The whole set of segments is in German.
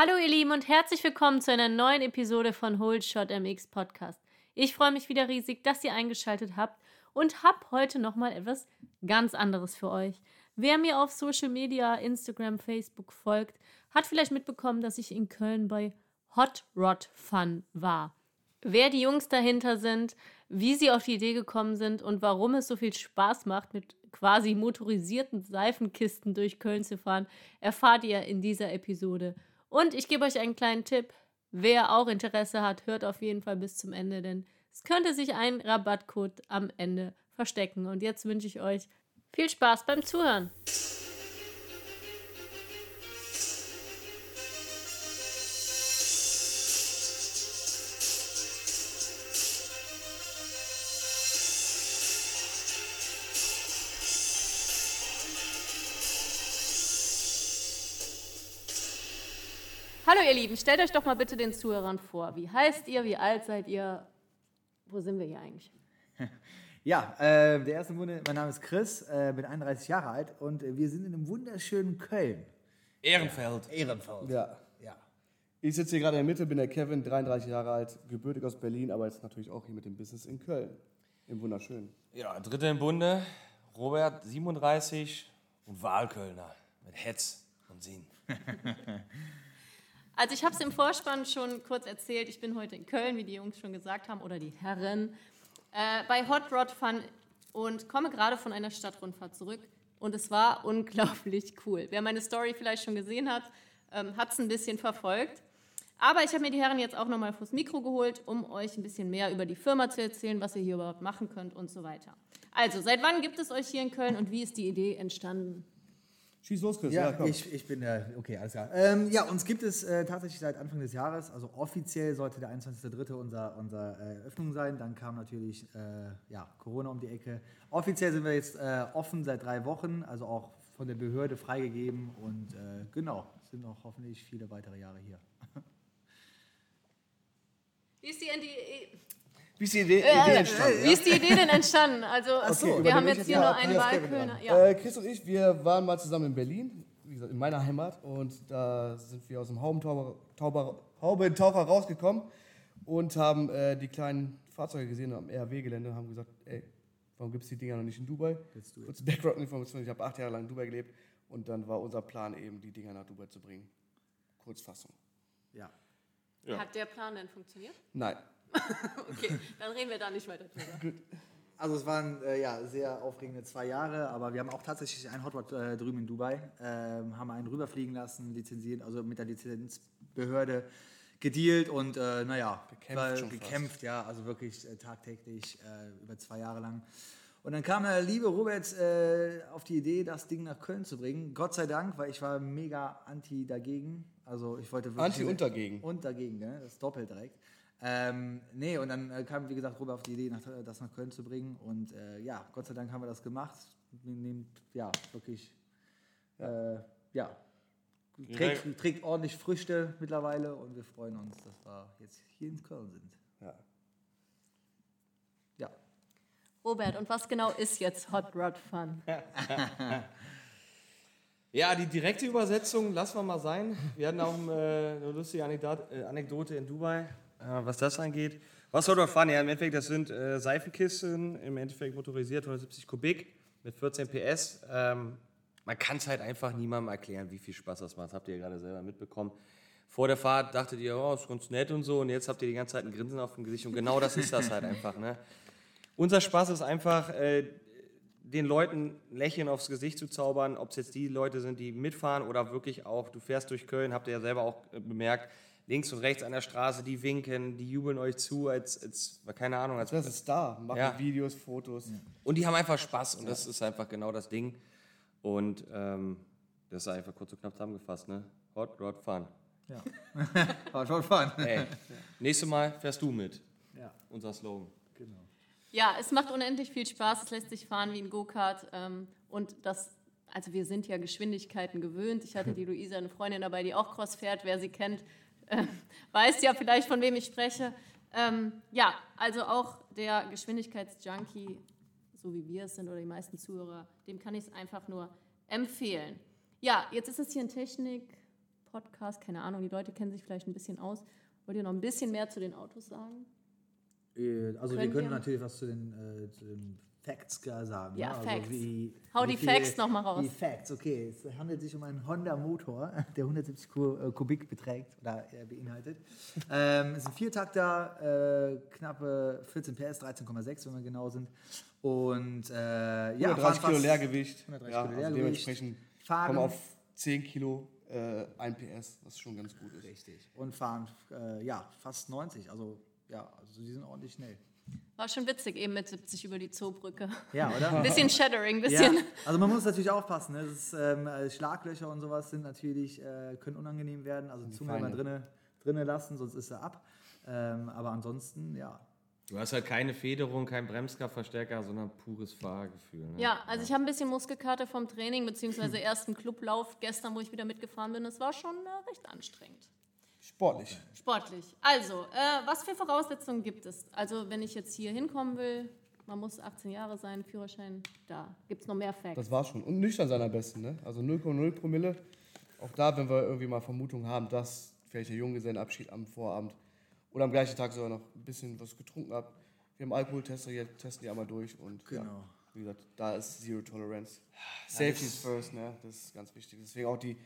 Hallo ihr Lieben und herzlich willkommen zu einer neuen Episode von Hold Shot MX Podcast. Ich freue mich wieder riesig, dass ihr eingeschaltet habt und habe heute nochmal etwas ganz anderes für euch. Wer mir auf Social Media, Instagram, Facebook folgt, hat vielleicht mitbekommen, dass ich in Köln bei Hot Rod Fun war. Wer die Jungs dahinter sind, wie sie auf die Idee gekommen sind und warum es so viel Spaß macht, mit quasi motorisierten Seifenkisten durch Köln zu fahren, erfahrt ihr in dieser Episode. Und ich gebe euch einen kleinen Tipp. Wer auch Interesse hat, hört auf jeden Fall bis zum Ende, denn es könnte sich ein Rabattcode am Ende verstecken. Und jetzt wünsche ich euch viel Spaß beim Zuhören. Ihr Lieben, stellt euch doch mal bitte den Zuhörern vor. Wie heißt ihr, wie alt seid ihr? Wo sind wir hier eigentlich? Ja, äh, der erste Munde, mein Name ist Chris, äh, bin 31 Jahre alt und äh, wir sind in einem wunderschönen Köln. Ehrenfeld. Ehrenfeld. Ja. Ja. Ich sitze hier gerade in der Mitte, bin der Kevin, 33 Jahre alt, gebürtig aus Berlin, aber jetzt natürlich auch hier mit dem Business in Köln. Im Wunderschönen. Ja, dritte im Bunde, Robert, 37 und Wahlkölner mit Hetz und Sinn. Also ich habe es im Vorspann schon kurz erzählt. Ich bin heute in Köln, wie die Jungs schon gesagt haben, oder die Herren, äh, bei Hot Rod Fun und komme gerade von einer Stadtrundfahrt zurück. Und es war unglaublich cool. Wer meine Story vielleicht schon gesehen hat, ähm, hat es ein bisschen verfolgt. Aber ich habe mir die Herren jetzt auch nochmal vors Mikro geholt, um euch ein bisschen mehr über die Firma zu erzählen, was ihr hier überhaupt machen könnt und so weiter. Also, seit wann gibt es euch hier in Köln und wie ist die Idee entstanden? Schieß los, Chris. Ja, komm. ich, ich bin der, okay, alles klar. Ähm, ja, uns gibt es äh, tatsächlich seit Anfang des Jahres, also offiziell sollte der 21.03. unser, unser äh, Eröffnung sein. Dann kam natürlich äh, ja, Corona um die Ecke. Offiziell sind wir jetzt äh, offen seit drei Wochen, also auch von der Behörde freigegeben und äh, genau, sind noch hoffentlich viele weitere Jahre hier. Wie ist die, die, Wie ist die Idee, äh, Idee entstanden? wie ist die Idee denn entstanden? Also, Okay, wir übernehme haben jetzt hier nur einen Ja, Wahlkölner. Ja. Äh, Chris und ich, wir waren mal zusammen in Berlin, wie gesagt, in meiner Heimat. Und da sind wir aus dem Haubentaucher, Tauber, Haubentaucher rausgekommen und haben äh, die kleinen Fahrzeuge gesehen am RW-Gelände und haben gesagt, ey, warum gibt es die Dinger noch nicht in Dubai? Kurze Background-Information, ich habe acht Jahre lang in Dubai gelebt. Und dann war unser Plan eben, die Dinger nach Dubai zu bringen. Kurzfassung. Ja. Hat der Plan denn funktioniert? Nein. Okay, dann reden wir da nicht weiter drüber. Also es waren äh, ja, sehr aufregende zwei Jahre, aber wir haben auch tatsächlich einen Hot Rod äh, drüben in Dubai, ähm, haben einen rüberfliegen lassen, lizenziert, also mit der Lizenzbehörde gedealt und äh, naja, Gekämpft war schon fast. gekämpft, ja, also wirklich äh, tagtäglich äh, über zwei Jahre lang. Und dann kam der liebe Robert äh, auf die Idee, das Ding nach Köln zu bringen. Gott sei Dank, weil ich war mega anti dagegen. Also ich wollte wirklich... Anti und dagegen. Und dagegen, ne? das ist doppelt direkt. Ähm, nee, und dann äh, kam, wie gesagt, Robert auf die Idee, nach, das nach Köln zu bringen. Und äh, ja, Gott sei Dank haben wir das gemacht. Nimmt, ja, wirklich, äh, ja, trägt, trägt ordentlich Früchte mittlerweile und wir freuen uns, dass wir jetzt hier in Köln sind. Ja. Ja. Robert, und was genau ist jetzt Hot Rod Fun? Ja, die direkte Übersetzung lassen wir mal sein. Wir hatten auch äh, eine lustige Anekdote, äh, in Dubai, äh, was das angeht. Was soll dort fahren? Ja, im Endeffekt, das sind äh, Seifenkisten, im Endeffekt motorisiert, 170 Kubik mit 14 PS. Ähm, man kann es halt einfach niemandem erklären, wie viel Spaß das macht. Das habt ihr ja gerade selber mitbekommen. Vor der Fahrt dachtet ihr, oh, ist ganz nett und so, und jetzt habt ihr die ganze Zeit ein Grinsen auf dem Gesicht und genau das ist das halt einfach. Ne? Unser Spaß ist einfach, äh, den Leuten Lächeln aufs Gesicht zu zaubern, ob es jetzt die Leute sind, die mitfahren oder wirklich auch, du fährst durch Köln, habt ihr ja selber auch äh, bemerkt, links und rechts an der Straße, die winken, die jubeln euch zu, als, als keine Ahnung, als Das ist da. Machen Ja. Videos, Fotos. und die haben einfach Spaß und das ist einfach genau das Ding. Und ähm, das ist einfach kurz und knapp zusammengefasst, ne? Hot Rod Fun. Ja. War schon fun. Ey, nächstes Mal fährst du mit. Ja, Unser Slogan. genau. Ja, es macht unendlich viel Spaß. Es lässt sich fahren wie ein Go-Kart. Ähm, und das, also wir sind ja Geschwindigkeiten gewöhnt. Ich hatte die Luisa, eine Freundin dabei, die auch Cross fährt. Wer sie kennt, äh, weiß ja vielleicht, von wem ich spreche. Ähm, ja, also auch der Geschwindigkeitsjunkie, so wie wir es sind oder die meisten Zuhörer, dem kann ich es einfach nur empfehlen. Ja, jetzt ist es hier ein Podcast. Keine Ahnung, die Leute kennen sich vielleicht ein bisschen aus. Wollt ihr noch ein bisschen mehr zu den Autos sagen? Äh, Also wir Könnt können natürlich was zu den, äh, zu den Facts sagen. Ja, ne? also Facts. Wie, Hau wie die viel- Facts noch mal raus. Die Facts, okay. Es handelt sich um einen Honda-Motor, der 170 Ku- äh, Kubik beträgt oder äh, beinhaltet. ähm, es ist ein Viertakter, äh, knappe 14 PS, 13,6, wenn wir genau sind. Und äh, ja, 130 fahren Kilo fast- Leergewicht. 130 ja, Kilo also Leergewicht. dementsprechend Fahren- kommen wir auf 10 Kilo äh, 1 PS, was schon ganz gut ist. Richtig. Und fahren äh, ja, fast 90. Also ja, also die sind ordentlich schnell. War schon witzig, eben mit 70 über die Zoobrücke. Ja, oder? Ein bisschen Shattering, ein Ja, bisschen. also man muss natürlich aufpassen. Ne? Das ist, ähm, äh, Schlaglöcher und sowas sind natürlich, äh, können unangenehm werden. Also Zunge immer Feinde. drinne, drinne lassen, sonst ist er ab. Ähm, aber ansonsten, ja. Du hast halt keine Federung, kein Bremskraftverstärker, sondern pures Fahrgefühl. Ne? Ja, also ich habe ein bisschen Muskelkater vom Training, beziehungsweise ersten Clublauf gestern, wo ich wieder mitgefahren bin. Es war schon äh, recht anstrengend. Sportlich. Sportlich. Also, äh, was für Voraussetzungen gibt es? Also, wenn ich jetzt hier hinkommen will, man muss 18 Jahre sein, Führerschein, da gibt es noch mehr Facts. Das war schon. Und nüchtern sein am besten, ne? Also 0,0 Promille. Auch da, wenn wir irgendwie mal Vermutungen haben, dass vielleicht der Junggesellenabschied am Vorabend oder am gleichen Tag sogar noch ein bisschen was getrunken habt. Wir haben Alkoholtester, jetzt testen die einmal durch und ja, Genau. wie gesagt, da ist Zero Tolerance. Safety is first, ne? Das ist ganz wichtig. Deswegen auch die,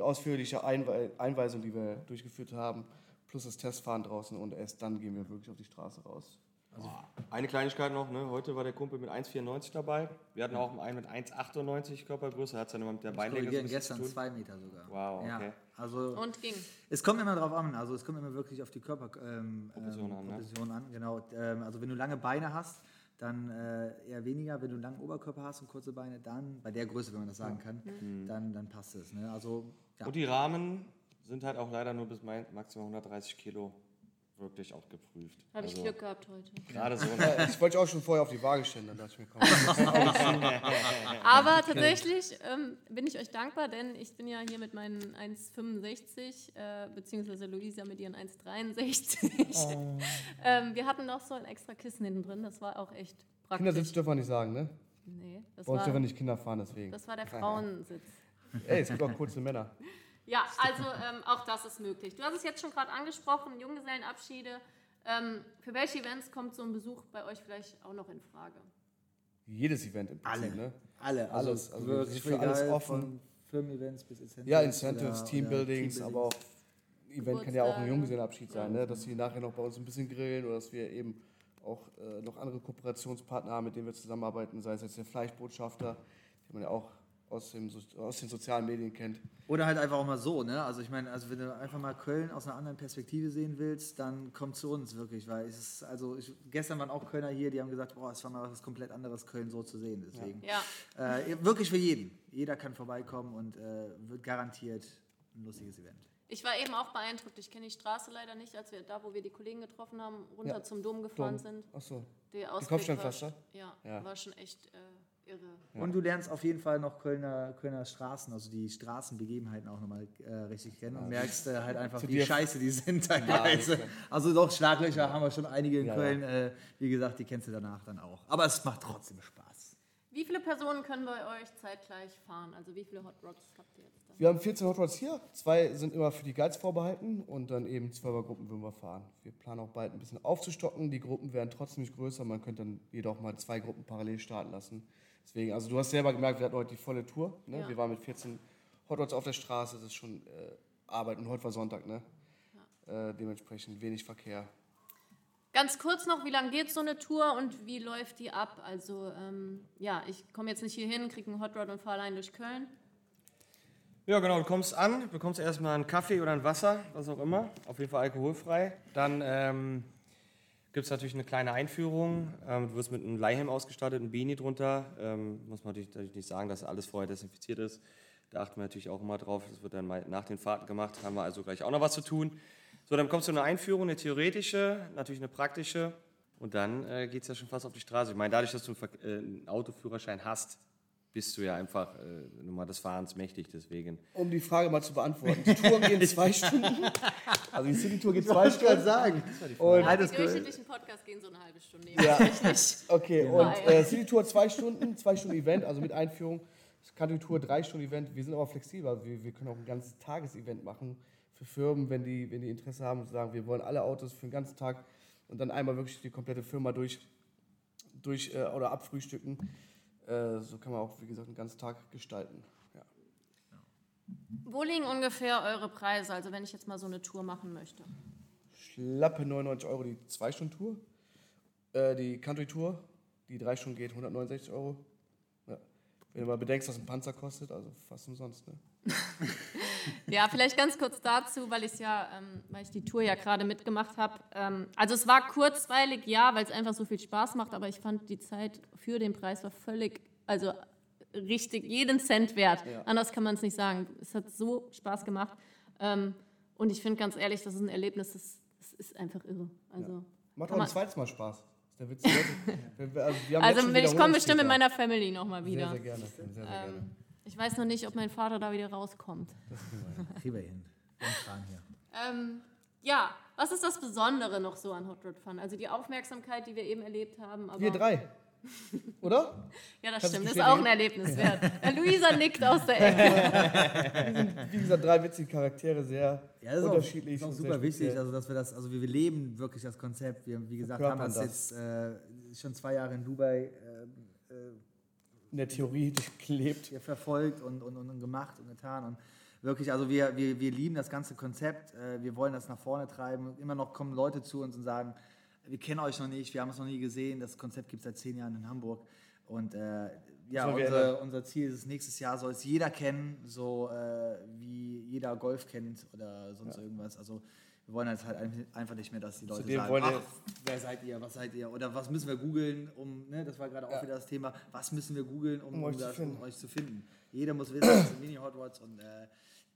die ausführliche Einwe Einweisung, die wir durchgeführt haben, plus das Testfahren draußen und erst dann gehen wir wirklich auf die Straße raus. Eine Kleinigkeit noch, ne? heute war der Kumpel mit 1,94 dabei. Wir hatten auch einen mit 1,98 Körpergröße, hat es dann immer mit der Beinlänge so ein gestern zwei Meter sogar. Wow, Ja, okay. also Und ging. es kommt immer drauf an. Also es kommt immer wirklich auf die Körperproportion ähm, ähm, an, ne? An. Genau. Ähm, also wenn du lange Beine hast, dann äh, eher weniger. Wenn du einen langen Oberkörper hast und kurze Beine, dann, bei der Größe, wenn man das sagen kann, dann, dann passt es. Ne? Also ja. Und die Rahmen sind halt auch leider nur bis maximal 130 Kilo wirklich auch geprüft. Habe ich Also Glück gehabt heute. Gerade so. Äh, ich wollte auch schon vorher auf die Waage stellen, dann dachte ich mir, komm. Aber tatsächlich ähm, bin ich euch dankbar, denn ich bin ja hier mit meinen 1,65, äh, beziehungsweise Luisa mit ihren 1,63. ähm, wir hatten noch so ein extra Kissen hinten drin, das war auch echt praktisch. Kindersitz dürfen wir nicht sagen, ne? Nee, das Bei uns dürfen nicht Kinder fahren, deswegen. das war der Frauensitz. Ey, es gibt auch kurze Männer. Ja, also ähm, auch das ist möglich. Du hast es jetzt schon gerade angesprochen, Junggesellenabschiede. Ähm, für welche Events kommt so ein Besuch bei euch vielleicht auch noch in Frage? Jedes Event im Prinzip, alle. ne? Alle. Also Alles, also wir wirklich sind für alles offen. Firmen-Events bis Incentives. Ja, Incentives, oder- Teambuildings, oder aber auch Event kann ja auch ein. Junggesellenabschied sein, ne? dass sie nachher noch bei uns ein bisschen grillen oder dass wir eben auch äh, noch andere Kooperationspartner haben, mit denen wir zusammenarbeiten, sei es jetzt der Fleischbotschafter, den man ja auch aus, dem, So- aus den sozialen Medien kennt. Oder halt einfach auch mal so, ne? Also ich meine, also wenn du einfach mal Köln aus einer anderen Perspektive sehen willst, dann komm zu uns wirklich, weil es ist, also ich, gestern waren auch Kölner hier, die haben gesagt, boah, es war mal was komplett anderes, Köln so zu sehen. Deswegen Ja, äh, wirklich für jeden. Jeder kann vorbeikommen und äh, wird garantiert ein lustiges Event. ich war eben auch beeindruckt. Ich kenne die Straße leider nicht, als wir da, wo wir die Kollegen getroffen haben, runter Ja, zum Dom gefahren Dom. sind. Achso. Der Ausblick Kopfsteinpflaster? War, ja, Ja. war schon echt äh, irre. Und du lernst auf jeden Fall noch Kölner, Kölner Straßen, also die Straßenbegebenheiten auch nochmal äh, richtig kennen und merkst äh, halt einfach, wie scheiße die sind teilweise. also doch, Schlaglöcher haben wir schon einige in Ja, Köln. Äh, wie gesagt, die kennst du danach dann auch. Aber es macht trotzdem Spaß. Wie viele Personen können bei euch zeitgleich fahren? Also wie viele Hot Rods habt ihr jetzt da? Wir haben 14 Hot Rods hier, zwei sind immer für die Guides vorbehalten und dann eben Zwölfergruppen würden wir fahren. Wir planen auch bald ein bisschen aufzustocken, die Gruppen werden trotzdem nicht größer, man könnte dann jedoch mal zwei Gruppen parallel starten lassen. Deswegen, also du hast selber gemerkt, wir hatten heute die volle Tour. Ne? Ja. Wir waren mit 14 Hot Rods auf der Straße, das ist schon äh, Arbeit und heute war Sonntag, ne? Äh, dementsprechend wenig Verkehr. Ganz kurz noch, wie lange geht so eine Tour und wie läuft die ab? Also ähm, ja, ich komme jetzt nicht hier hin, kriege einen Hot Rod und fahre allein durch Köln. Ja, genau, du kommst an, bekommst erstmal einen Kaffee oder ein Wasser, was auch immer, auf jeden Fall alkoholfrei. Dann ähm, gibt es natürlich eine kleine Einführung. Ähm, du wirst mit einem Leihhelm ausgestattet, ein Beanie drunter. Ähm, muss man natürlich, natürlich nicht sagen, dass alles vorher desinfiziert ist. Da achten wir natürlich auch immer drauf. Das wird dann mal nach den Fahrten gemacht. Haben wir also gleich auch noch was zu tun. So, dann kommst du eine Einführung, eine theoretische, natürlich eine praktische. Und dann äh, geht es ja schon fast auf die Straße. Ich meine, dadurch, dass du einen, Ver äh, einen Autoführerschein hast, bist du ja einfach äh, Nummer des Fahrens mächtig. Deswegen Um die Frage mal zu beantworten, die Touren gehen zwei Stunden. Also die City-Tour geht zwei Stunden. sagen. Und Ja, die durchschnittlichen Podcasts gehen so eine halbe Stunde. Ja. Nicht. Okay, und Nein. äh, City Tour zwei Stunden, zwei Stunden Event, also mit Einführung. Das Country Tour, drei Stunden Event. Wir sind aber flexibel. Wir, wir können auch ein ganzes Tagesevent machen für Firmen, wenn die, wenn die Interesse haben und sagen, wir wollen alle Autos für den ganzen Tag und dann einmal wirklich die komplette Firma durch, durch äh, oder abfrühstücken. Äh, so kann man auch, wie gesagt, einen ganzen Tag gestalten. Ja. Wo liegen ungefähr eure Preise? Also wenn ich jetzt mal so eine Tour machen möchte. Schlappe 99 Euro die 2-Stunden-Tour. Äh, die Country-Tour, die 3 Stunden geht, 169 Euro. Ja. Wenn du mal bedenkst, was ein Panzer kostet, also fast umsonst. Ne? Ja, vielleicht ganz kurz dazu, weil ich ja, ähm, weil ich die Tour ja gerade mitgemacht habe. Ähm, also es war kurzweilig, ja, weil es einfach so viel Spaß macht, aber ich fand die Zeit für den Preis war völlig, also richtig, jeden Cent wert. Ja. Anders kann man es nicht sagen. Es hat so Spaß gemacht. Ähm, und ich finde ganz ehrlich, das ist ein Erlebnis, das, das ist einfach irre. Also, Macht Kann auch ein zweites Mal Spaß. Das ist der Witz. Die Leute- wir- wir- also wir haben also ich komme bestimmt mit meiner Family nochmal Sehr, wieder. sehr gerne. Sehr, sehr gerne. Ähm, ich weiß noch nicht, ob mein Vater da wieder rauskommt. Kriegen wir hin. Hier. Ähm, ja, was ist das Besondere noch so an Hot Rod Fun? Also die Aufmerksamkeit, die wir eben erlebt haben. Aber Wir drei. Oder? Ja, das Kannst stimmt. Das ist auch ein? Erlebnis wert. Luisa nickt aus der Ecke. Wie gesagt, drei witzige Charaktere, sehr Ja, das ist auch, unterschiedlich. ist auch und sehr super wichtig, also dass wir das, also wir, wir leben wirklich das Konzept. Wir, wie gesagt, haben Verkörpern das, jetzt äh, schon zwei Jahre in Dubai äh, äh, In der Theorie gelebt. verfolgt und, und, und gemacht und getan. Und wirklich, also wir, wir, wir lieben das ganze Konzept. Äh, wir wollen das nach vorne treiben. Immer noch kommen Leute zu uns und sagen, wir kennen euch noch nicht, wir haben es noch nie gesehen. Das Konzept gibt es seit zehn Jahren in Hamburg. Und äh, ja, unser, unser Ziel ist, nächstes Jahr soll es jeder kennen, so äh, wie jeder Golf kennt oder sonst irgendwas. Also wir wollen jetzt halt ein- einfach nicht mehr, dass die Leute Zudem sagen, ach, wer seid ihr, was seid ihr oder was müssen wir googeln, um, ne, das war gerade auch Ja. wieder das Thema, was müssen wir googeln, um, Um euch zu das, finden. um euch zu finden. Jeder muss wissen, das sind Mini-Hotwods und äh,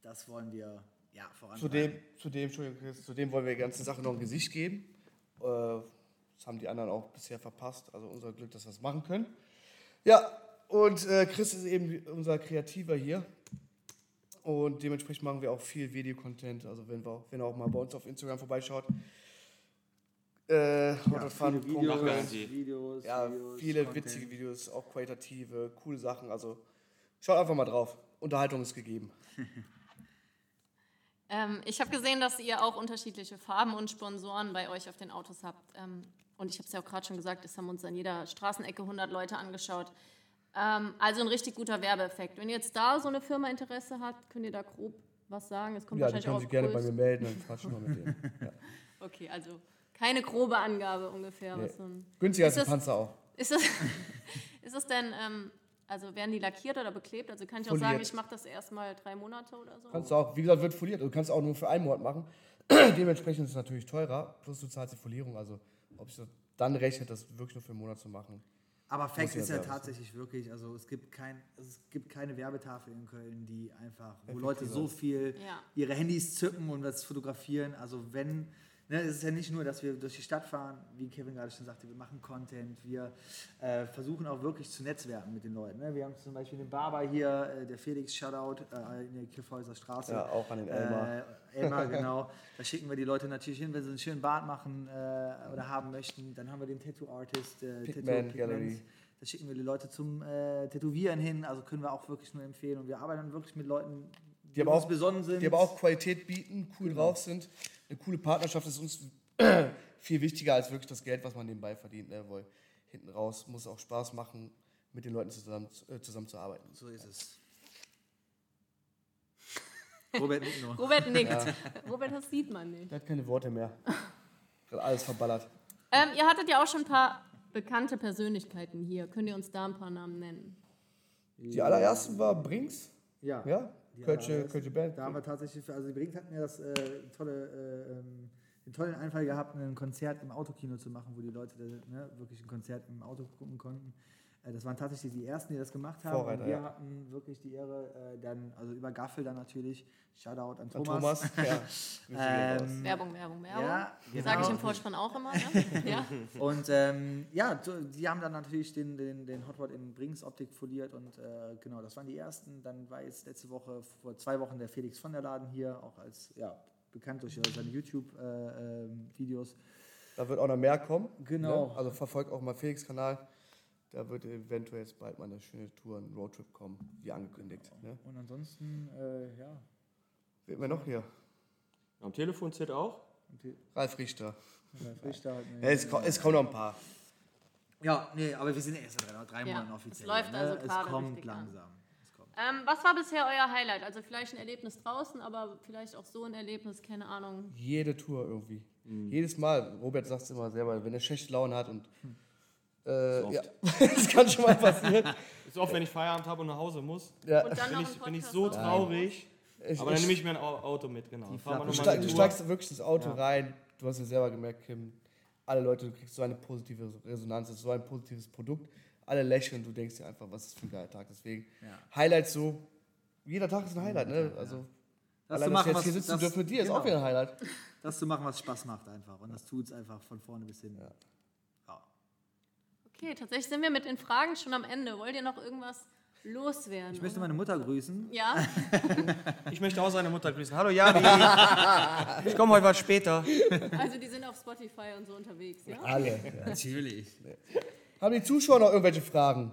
das wollen wir ja, vorantreiben. Zudem, zudem, Chris, zudem wollen wir der ganzen Sache noch ein Gesicht geben. Äh, das haben die anderen auch bisher verpasst. Also unser Glück, dass wir es machen können. Ja, und äh, Chris ist eben unser Kreativer hier. Und dementsprechend machen wir auch viel Videocontent. Also wenn, wir, auch- wenn ihr auch mal bei uns auf Instagram vorbeischaut. Äh, ja, Hot Fun. viele Videos. Videos, Ja, Videos, viele Content. witzige Videos, auch qualitative, coole Sachen. Also schaut einfach mal drauf. Unterhaltung ist gegeben. Ähm, ich habe gesehen, dass ihr auch unterschiedliche Farben und Sponsoren bei euch auf den Autos habt. Ähm, und ich habe es ja auch gerade schon gesagt, es haben uns an jeder Straßenecke 100 Leute angeschaut. Ähm, also ein richtig guter Werbeeffekt. Wenn jetzt da so eine Firma Interesse hat, könnt ihr da grob was sagen? Es kommt Ja, die wahrscheinlich können auch sich gerne bei mir melden, dann quatschen wir mit denen. Ja. Okay, also keine grobe Angabe ungefähr. Nee. So Günstiger als ein Panzer auch. Ist das, ist das denn, ähm, also werden die lackiert oder beklebt? Also kann ich auch sagen, Foliert. ich mache das erstmal drei Monate oder so? Kannst du auch, wie gesagt, wird foliert. Du kannst auch nur für einen Monat machen. Dementsprechend ist es natürlich teurer. Plus du zahlst die Folierung. Also ob sich das dann rechnet, das wirklich nur für einen Monat zu machen. Aber Fact ist ja Service sein. tatsächlich wirklich, also es gibt, kein, es gibt keine Werbetafel in Köln, die einfach, wo Effektiver Leute so viel Ja. ihre Handys zücken und was fotografieren. Also wenn, ne, es ist ja nicht nur, dass wir durch die Stadt fahren, wie Kevin gerade schon sagte, wir machen Content, wir äh, versuchen auch wirklich zu netzwerken mit den Leuten. Ne? Wir haben zum Beispiel den Barber hier, äh, der Felix Shoutout äh, in der Kiffhäuser Straße. Ja, auch an den Elmar. Äh, Elmar, genau. Da schicken wir die Leute natürlich hin, wenn sie einen schönen Bart machen äh, oder haben möchten. Dann haben wir den Tattoo-Artist, äh, Pigman Tattoo- Gallery. Da schicken wir die Leute zum äh, Tätowieren hin. Also können wir auch wirklich nur empfehlen. Und wir arbeiten wirklich mit Leuten, die, aber auch- besonnen sind. Die aber auch Qualität bieten, cool Genau. drauf sind. Eine coole Partnerschaft ist uns viel wichtiger als wirklich das Geld, was man nebenbei verdient. Ne? Weil hinten raus muss es auch Spaß machen, mit den Leuten zusammen, äh, zusammenzuarbeiten. So ist es. Robert nickt nur. Robert nickt. Robert, das sieht man nicht. Der hat keine Worte mehr. Hat alles verballert. Ähm, ihr hattet ja auch schon ein paar bekannte Persönlichkeiten hier. Könnt ihr uns da ein paar Namen nennen? Die allerersten war Brinks. Ja. Ja? Die Kölsche. Kölsche Band. Da haben wir tatsächlich, also die Brink hatten ja das äh, tolle, äh, ähm, den tollen Einfall gehabt, ein Konzert im Autokino zu machen, wo die Leute ne, wirklich ein Konzert im Auto gucken konnten. Äh, das waren tatsächlich die ersten, die das gemacht haben. Vorreiter, und wir ja. hatten wirklich die Ehre, äh, dann, also über Gaffel dann natürlich, Shoutout an An Thomas. Thomas. Ja. Ähm, Werbung, Werbung, Werbung. Ja, Sage ich genau. im Vorspann auch immer. Ne? ja. Und ähm, ja, die haben dann natürlich den, den, den Hot Rod in Brinks Optik foliert und äh, genau, das waren die ersten. Dann war jetzt letzte Woche, vor zwei Wochen, der Felix von der Laden hier, auch als, ja, bekannt durch seine YouTube-Videos. Da wird auch noch mehr kommen. Genau. Ne? Also verfolgt auch mal Felix Kanal. Da wird eventuell jetzt bald mal eine schöne Tour, ein Roadtrip kommen, wie angekündigt. Ne? Und ansonsten, äh, ja. Haben wir noch hier? Am Telefon zählt auch. Ralf Richter. Richter halt, Ja, es, ko- es kommen noch ein paar. ja, nee, aber wir sind erst seit drei, drei Ja, Monaten es offiziell. läuft ne? also gerade Es kommt richtig an. langsam. Es kommt. Ähm, was war bisher euer Highlight? Also vielleicht ein Erlebnis draußen, aber vielleicht auch so ein Erlebnis, keine Ahnung. Jede Tour irgendwie. Jedes Mal. Robert sagt es immer selber, wenn er schlechte Laune hat und. Äh, oft. ja, das kann schon mal passieren. Ist oft, wenn ich Feierabend habe und nach Hause muss, Ja. Und dann bin ich, bin ich so traurig. Ich, Aber dann ich, nehme ich mir ein Au- Auto mit, genau. Du, steig, du steigst wirklich ins Auto rein. Du hast es selber gemerkt, Kim. Alle Leute, du kriegst so eine positive Resonanz, es ist so ein positives Produkt. Alle lächeln, du denkst dir einfach, was ist für ein geiler Tag. Deswegen, Ja. Highlights so. Jeder Tag ist ein Highlight, ne? Also, Das allein, zu dass machen, wir jetzt was, hier sitzen das, dürfen mit dir, ist genau. auch wieder ein Highlight. das zu machen, was Spaß macht einfach. Und das tut es einfach von vorne bis hin. Ja. Okay, tatsächlich sind wir mit den Fragen schon am Ende. Wollt ihr noch irgendwas loswerden? Ich möchte meine Mutter grüßen. ja, Ich möchte auch seine Mutter grüßen. Hallo Jani. ich komme heute was später. also die sind auf Spotify und so unterwegs, ja? Alle. Natürlich. Haben die Zuschauer noch irgendwelche Fragen?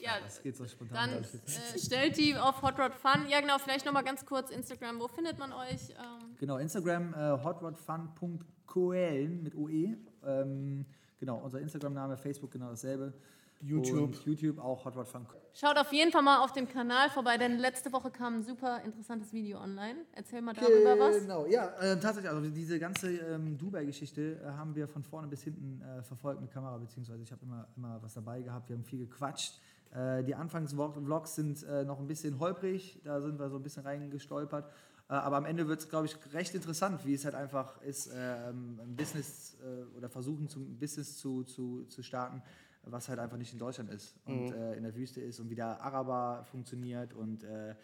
Ja, Das geht so spontan. dann äh, stellt die auf Hot Rod Fun. Ja, genau, vielleicht nochmal ganz kurz Instagram. Wo findet man euch? Ähm, Genau, Instagram äh, hotrodfun.coelen mit OE. Ähm, genau, unser Instagram-Name, Facebook genau dasselbe. YouTube. Und YouTube auch hotrodfun. schaut auf jeden Fall mal auf dem Kanal vorbei, denn letzte Woche kam ein super interessantes Video online. Erzähl mal darüber was. Genau, ja, äh, tatsächlich. Also diese ganze ähm, Dubai-Geschichte äh, haben wir von vorne bis hinten äh, verfolgt mit Kamera, beziehungsweise ich habe immer, immer was dabei gehabt. Wir haben viel gequatscht. Äh, die Anfangsvlogs sind äh, noch ein bisschen holprig, da sind wir so ein bisschen reingestolpert. Äh, aber am Ende wird es, glaube ich, recht interessant, wie es halt einfach ist, ähm, ein Business äh, oder versuchen, zum Business zu, zu, zu starten, was halt einfach nicht in Deutschland ist und äh, in der Wüste ist und wie der Araber funktioniert und äh,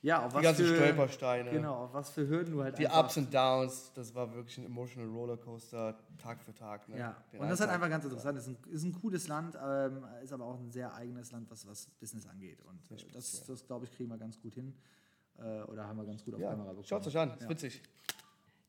ja, auf Die was ganzen für, Stolpersteine. Genau, auf was für Hürden du halt Die Ups und Downs, das war wirklich ein emotional Rollercoaster, Tag für Tag. Ne? Ja, Den und das ist halt einfach ganz interessant. Es ist ein, ist ein cooles Land, ähm, ist aber auch ein sehr eigenes Land, was, was Business angeht. Und äh, das, das glaube ich, kriegen wir ganz gut hin. Äh, oder haben wir ganz gut auf Tag. Kamera Ja, bekommen. schaut euch an, ist Ja. witzig.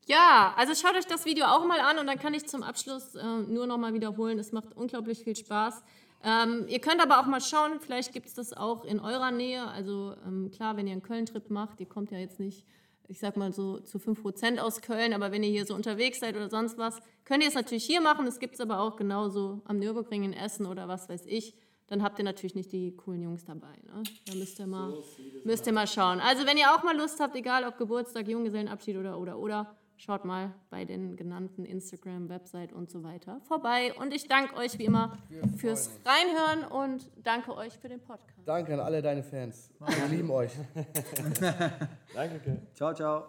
Ja, also schaut euch das Video auch mal an und dann kann ich zum Abschluss äh, nur noch mal wiederholen. Es macht unglaublich viel Spaß. Ähm, ihr könnt aber auch mal schauen, vielleicht gibt es das auch in eurer Nähe. Also ähm, klar, wenn ihr einen Köln-Trip macht, ihr kommt ja jetzt nicht, ich sag mal so zu 5% aus Köln, aber wenn ihr hier so unterwegs seid oder sonst was, könnt ihr es natürlich hier machen. Es gibt es aber auch genauso am Nürburgring in Essen oder was weiß ich. Dann habt ihr natürlich nicht die coolen Jungs dabei. Ne? Da müsst ihr, mal, müsst ihr mal schauen. Also wenn ihr auch mal Lust habt, egal ob Geburtstag, Junggesellenabschied oder oder oder, schaut mal bei den genannten Instagram, Website und so weiter vorbei. Und ich danke euch wie immer fürs Reinhören und danke euch für den Podcast. Danke an alle deine Fans. Wir lieben euch. Danke. Ciao, ciao.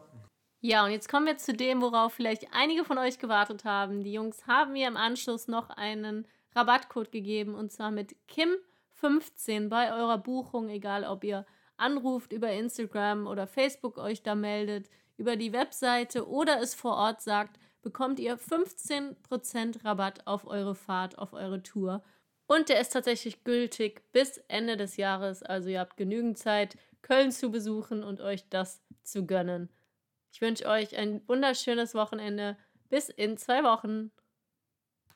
Ja, und jetzt kommen wir zu dem, worauf vielleicht einige von euch gewartet haben. Die Jungs haben mir im Anschluss noch einen Rabattcode gegeben und zwar mit Kim15 bei eurer Buchung, egal ob ihr anruft über Instagram oder Facebook euch da meldet, über die Webseite oder es vor Ort sagt, bekommt ihr 15% Rabatt auf eure Fahrt, auf eure Tour. Und der ist tatsächlich gültig bis Ende des Jahres. Also ihr habt genügend Zeit, Köln zu besuchen und euch das zu gönnen. Ich wünsche euch ein wunderschönes Wochenende. Bis in zwei Wochen.